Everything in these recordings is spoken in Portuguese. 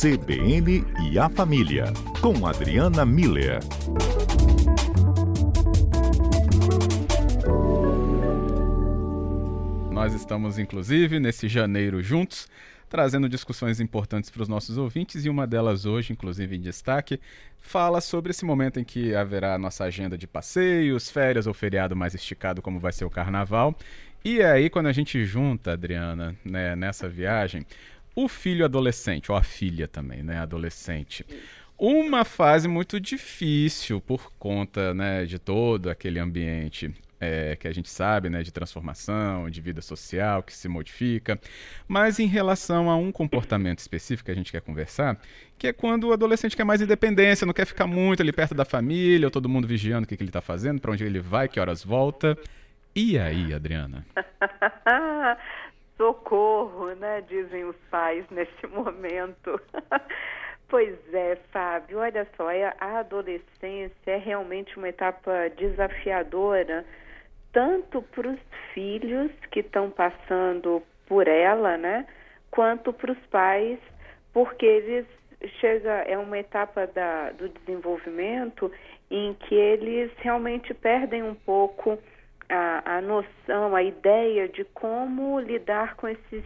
CBN e a Família, com Adriana Miller. Nós estamos, inclusive, nesse janeiro juntos, trazendo discussões importantes para os nossos ouvintes e uma delas hoje, inclusive em destaque, fala sobre esse momento em que haverá nossa agenda de passeios, férias ou feriado mais esticado, como vai ser o carnaval. E aí, quando a gente junta, Adriana, né, nessa viagem, o filho adolescente, ou a filha também, né, adolescente. Uma fase muito difícil por conta né, de todo aquele ambiente é, que a gente sabe, né, de transformação, de vida social que se modifica, mas em relação a um comportamento específico que a gente quer conversar, que é quando o adolescente quer mais independência, não quer ficar muito ali perto da família, ou todo mundo vigiando o que, que ele está fazendo, para onde ele vai, que horas volta. E aí, Adriana? Socorro, né? Dizem os pais nesse momento. Pois é, Fábio, olha só, é, a adolescência é realmente uma etapa desafiadora tanto para os filhos que estão passando por ela, né, quanto para os pais, porque eles chega é uma etapa da, do desenvolvimento em que eles realmente perdem um pouco a, a noção, a ideia de como lidar com esses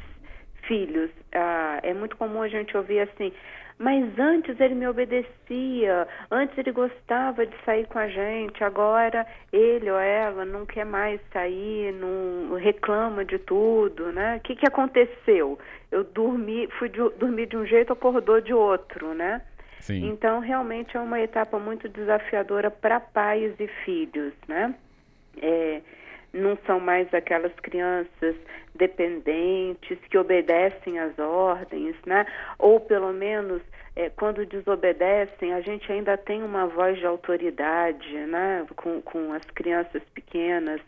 filhos. Ah, é muito comum a gente ouvir assim: mas antes ele me obedecia, antes ele gostava de sair com a gente, agora ele ou ela não quer mais sair, não reclama de tudo, né? O que, que aconteceu? Eu dormi, fui de, dormir de um jeito, acordou de outro, né? Sim. Então realmente é uma etapa muito desafiadora para pais e filhos, né? É, não são mais aquelas crianças dependentes que obedecem às ordens, né? Ou pelo menos é, quando desobedecem, a gente ainda tem uma voz de autoridade, né? Com, com as crianças pequenas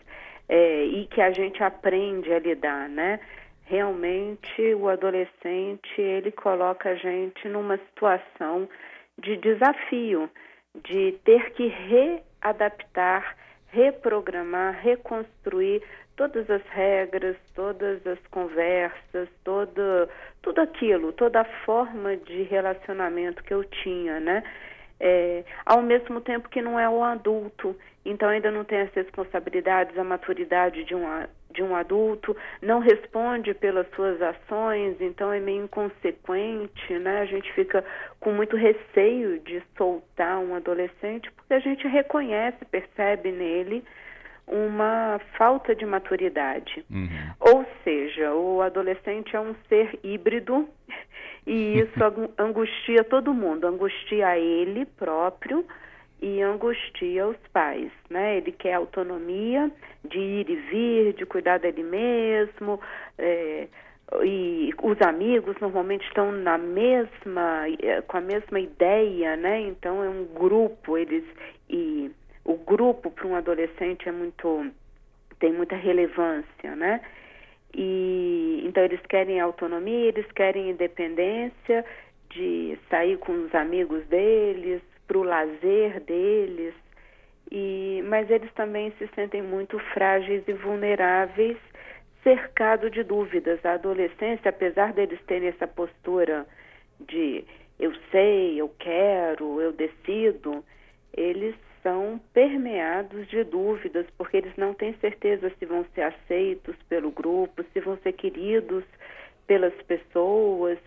é, e que a gente aprende a lidar, né? Realmente o adolescente ele coloca a gente numa situação de desafio, de ter que readaptar reprogramar, reconstruir todas as regras, todas as conversas, todo, tudo aquilo, toda a forma de relacionamento que eu tinha, né? É, ao mesmo tempo que não é um adulto, então ainda não tem as responsabilidades, a maturidade de um, de um adulto, não responde pelas suas ações, então é meio inconsequente, né? A gente fica com muito receio de soltar um adolescente, porque a gente reconhece, percebe nele uma falta de maturidade. Uhum. Ou seja, o adolescente é um ser híbrido e isso angustia todo mundo, angustia ele próprio e angustia os pais, né? Ele quer autonomia de ir e vir, de cuidar dele mesmo, é, e os amigos normalmente estão na mesma, é, com a mesma ideia, né? Então é um grupo, eles e o grupo para um adolescente é muito tem muita relevância, né? E então eles querem autonomia, eles querem independência de sair com os amigos deles, para o lazer deles. E mas eles também se sentem muito frágeis e vulneráveis, cercado de dúvidas. A adolescência, apesar deles terem essa postura de eu sei, eu quero, eu decido, eles são permeados de dúvidas, porque eles não têm certeza se vão ser aceitos pelo grupo, se vão ser queridos pelas pessoas,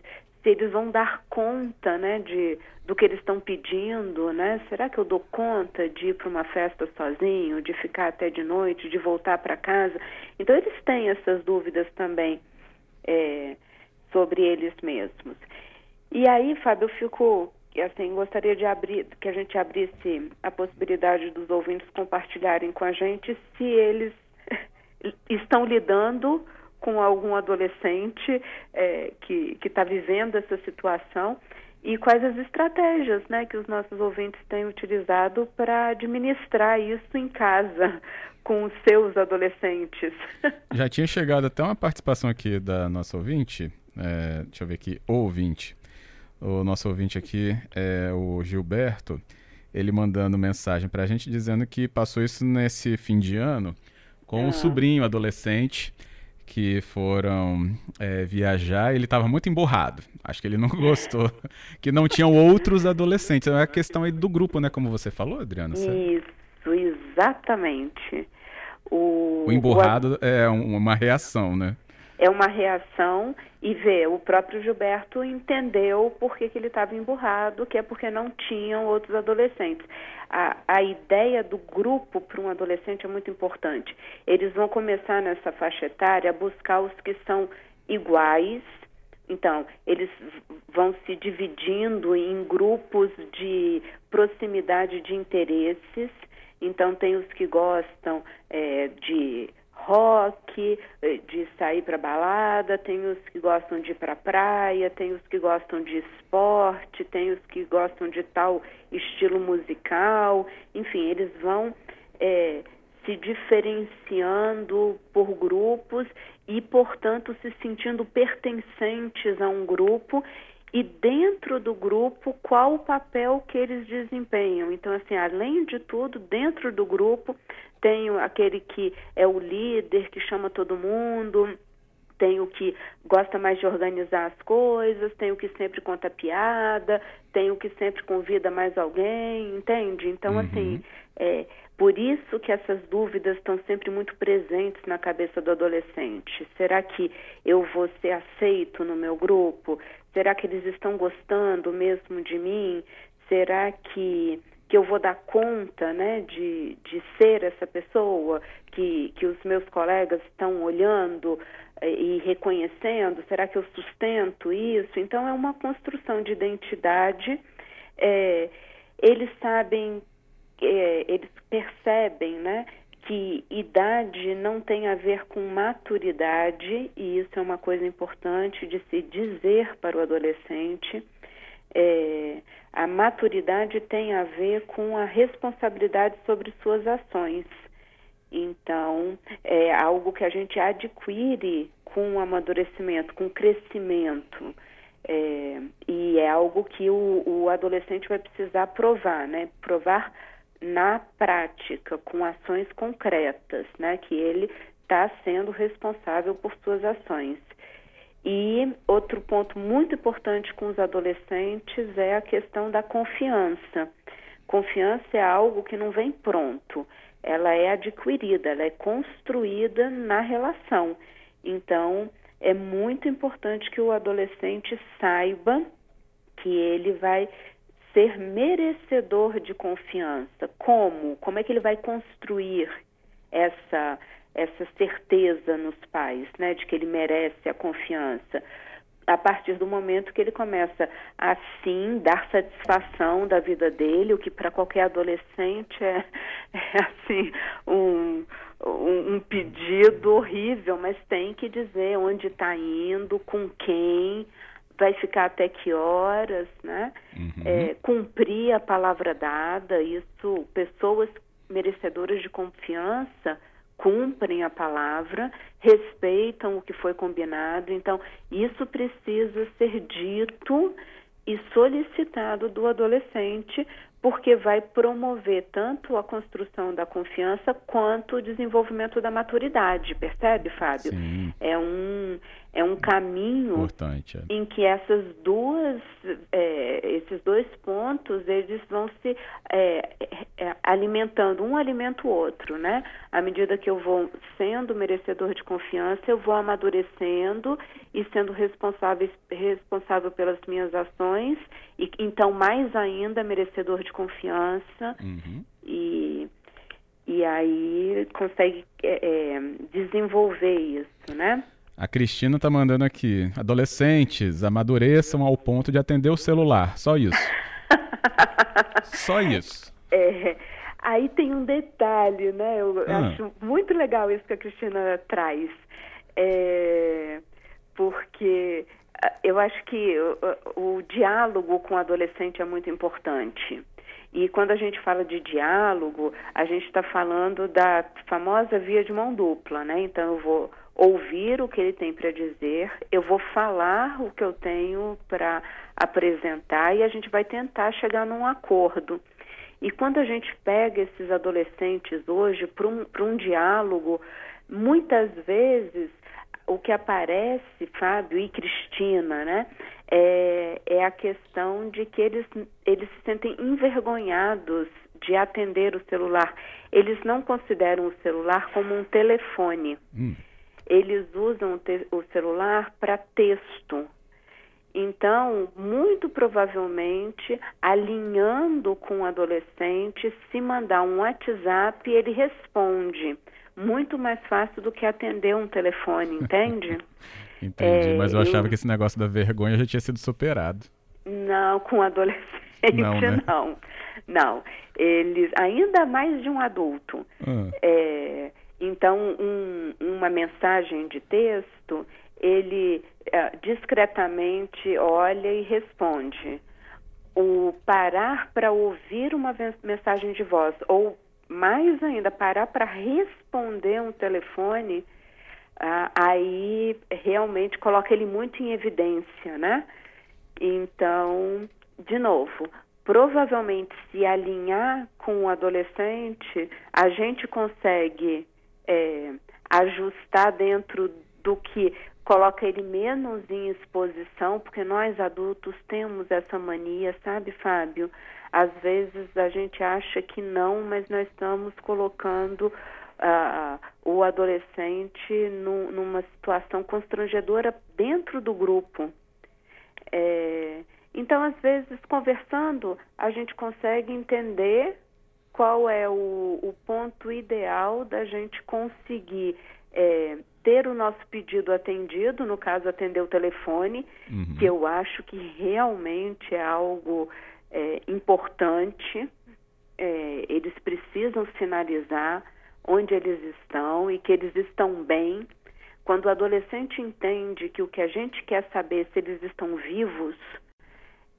se eles vão dar conta, né, de do que eles estão pedindo, né? Será que eu dou conta de ir para uma festa sozinho, de ficar até de noite, de voltar para casa? Então eles têm essas dúvidas também é, sobre eles mesmos. E aí, Fábio, eu fico assim, gostaria de abrir, que a gente abrisse a possibilidade dos ouvintes compartilharem com a gente se eles estão lidando com algum adolescente é, que está vivendo essa situação e quais as estratégias né, que os nossos ouvintes têm utilizado para administrar isso em casa com os seus adolescentes. Já tinha chegado até uma participação aqui da nossa ouvinte, é, deixa eu ver aqui, ouvinte, o nosso ouvinte aqui é o Gilberto, ele mandando mensagem para a gente dizendo que passou isso nesse fim de ano com um ah. sobrinho adolescente que foram é, viajar, ele estava muito emborrado. Acho que ele não gostou, que não tinham outros adolescentes. É a questão aí do grupo, né? Como você falou, Adriana. Isso, exatamente. O, o emborrado o... é uma reação, né? É uma reação e vê, o próprio Gilberto entendeu por que, que ele estava emburrado, que é porque não tinham outros adolescentes. A, a ideia do grupo para um adolescente é muito importante. Eles vão começar nessa faixa etária a buscar os que são iguais, então, eles vão se dividindo em grupos de proximidade de interesses. Então, tem os que gostam é, de rock, eh, de sair para balada, tem os que gostam de ir para praia, tem os que gostam de esporte, tem os que gostam de tal estilo musical, enfim, eles vão é, se diferenciando por grupos e, portanto, se sentindo pertencentes a um grupo e dentro do grupo qual o papel que eles desempenham. Então, assim, além de tudo, dentro do grupo tem aquele que é o líder, que chama todo mundo, tem o que gosta mais de organizar as coisas, tem o que sempre conta piada, tem o que sempre convida mais alguém, entende? Então, uhum. assim, é por isso que essas dúvidas estão sempre muito presentes na cabeça do adolescente. Será que eu vou ser aceito no meu grupo? Será que eles estão gostando mesmo de mim? Será que que eu vou dar conta né, de, de ser essa pessoa que, que os meus colegas estão olhando e reconhecendo? Será que eu sustento isso? Então, é uma construção de identidade. É, eles sabem, é, eles percebem né, que idade não tem a ver com maturidade, e isso é uma coisa importante de se dizer para o adolescente. É, a maturidade tem a ver com a responsabilidade sobre suas ações. Então, é algo que a gente adquire com o amadurecimento, com o crescimento. É, e é algo que o, o adolescente vai precisar provar, né? Provar na prática, com ações concretas, né? Que ele está sendo responsável por suas ações. E outro ponto muito importante com os adolescentes é a questão da confiança. Confiança é algo que não vem pronto, ela é adquirida, ela é construída na relação. Então, é muito importante que o adolescente saiba que ele vai ser merecedor de confiança. Como? Como é que ele vai construir essa essa certeza nos pais, né, de que ele merece a confiança. A partir do momento que ele começa a sim dar satisfação da vida dele, o que para qualquer adolescente é, é assim um, um, um, pedido horrível, mas tem que dizer onde está indo, com quem, vai ficar até que horas, né? Uhum. É, cumprir a palavra dada, isso, pessoas merecedoras de confiança cumprem a palavra, respeitam o que foi combinado. Então, isso precisa ser dito e solicitado do adolescente, porque vai promover tanto a construção da confiança quanto o desenvolvimento da maturidade, percebe, Fábio? Sim. É um é um caminho Importante, é. em que essas duas é, esses dois pontos eles vão se é, é, alimentando um alimenta o outro né à medida que eu vou sendo merecedor de confiança eu vou amadurecendo e sendo responsável responsável pelas minhas ações e então mais ainda merecedor de confiança uhum. e e aí consegue é, é, desenvolver isso né a Cristina tá mandando aqui. Adolescentes, amadureçam ao ponto de atender o celular. Só isso. Só isso. É, aí tem um detalhe, né? Eu ah. acho muito legal isso que a Cristina traz. É, porque ah, eu acho que o, o diálogo com o adolescente é muito importante. E quando a gente fala de diálogo, a gente está falando da famosa via de mão dupla, né? Então eu vou ouvir o que ele tem para dizer, eu vou falar o que eu tenho para apresentar e a gente vai tentar chegar num acordo. E quando a gente pega esses adolescentes hoje para um, um diálogo, muitas vezes o que aparece, Fábio e Cristina, né, é, é a questão de que eles, eles se sentem envergonhados de atender o celular. Eles não consideram o celular como um telefone. Hum. Eles usam o, te, o celular para texto. Então, muito provavelmente, alinhando com o adolescente, se mandar um WhatsApp, ele responde muito mais fácil do que atender um telefone, entende? Entendi, é, mas eu achava que esse negócio da vergonha já tinha sido superado. Não, com adolescente não. Né? Não, não. Eles, ainda mais de um adulto. Ah. É, então, um, uma mensagem de texto, ele é, discretamente olha e responde. O parar para ouvir uma mensagem de voz ou mais ainda, parar para responder um telefone, aí realmente coloca ele muito em evidência, né? Então, de novo, provavelmente se alinhar com o adolescente, a gente consegue é, ajustar dentro do que coloca ele menos em exposição, porque nós adultos temos essa mania, sabe, Fábio? Às vezes a gente acha que não, mas nós estamos colocando uh, o adolescente no, numa situação constrangedora dentro do grupo. É, então, às vezes, conversando, a gente consegue entender qual é o, o ponto ideal da gente conseguir é, ter o nosso pedido atendido, no caso, atender o telefone, uhum. que eu acho que realmente é algo é, importante. É, eles precisam sinalizar onde eles estão e que eles estão bem. Quando o adolescente entende que o que a gente quer saber é se eles estão vivos,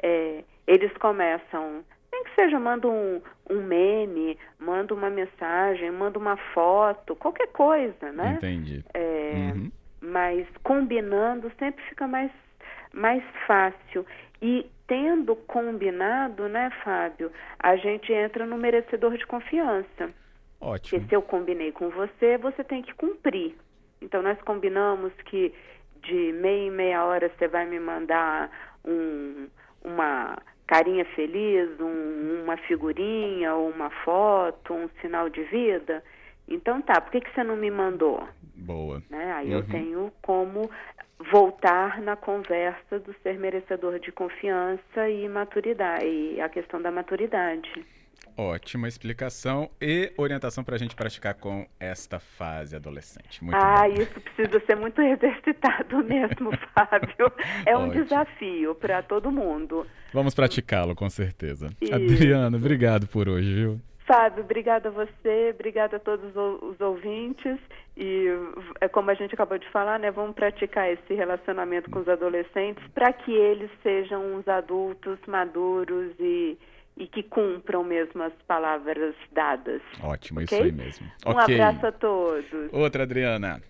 é, eles começam, nem que seja, manda um, um meme, manda uma mensagem, manda uma foto, qualquer coisa, né? Entendi. É, uhum. Mas combinando sempre fica mais, mais fácil. E tendo combinado, né, Fábio, a gente entra no merecedor de confiança. Ótimo. Porque se eu combinei com você, você tem que cumprir. Então nós combinamos que de meia em meia hora você vai me mandar um, uma carinha feliz, um, uma figurinha, ou uma foto, um sinal de vida. Então tá, por que, que você não me mandou? Boa. Né? Aí uhum. eu tenho como voltar na conversa do ser merecedor de confiança e maturidade, e a questão da maturidade. Ótima explicação e orientação para a gente praticar com esta fase adolescente. Muito ah, bom. isso precisa ser muito exercitado mesmo, Fábio. É um Ótimo. desafio para todo mundo. Vamos praticá-lo, com certeza. Isso. Adriana, obrigado por hoje, viu? Fábio, obrigada a você, obrigada a todos os ouvintes. E é como a gente acabou de falar, né? Vamos praticar esse relacionamento com os adolescentes para que eles sejam uns adultos maduros e e que cumpram mesmo as palavras dadas. Ótimo, okay? isso aí mesmo. Um okay. abraço a todos. Outra, Adriana.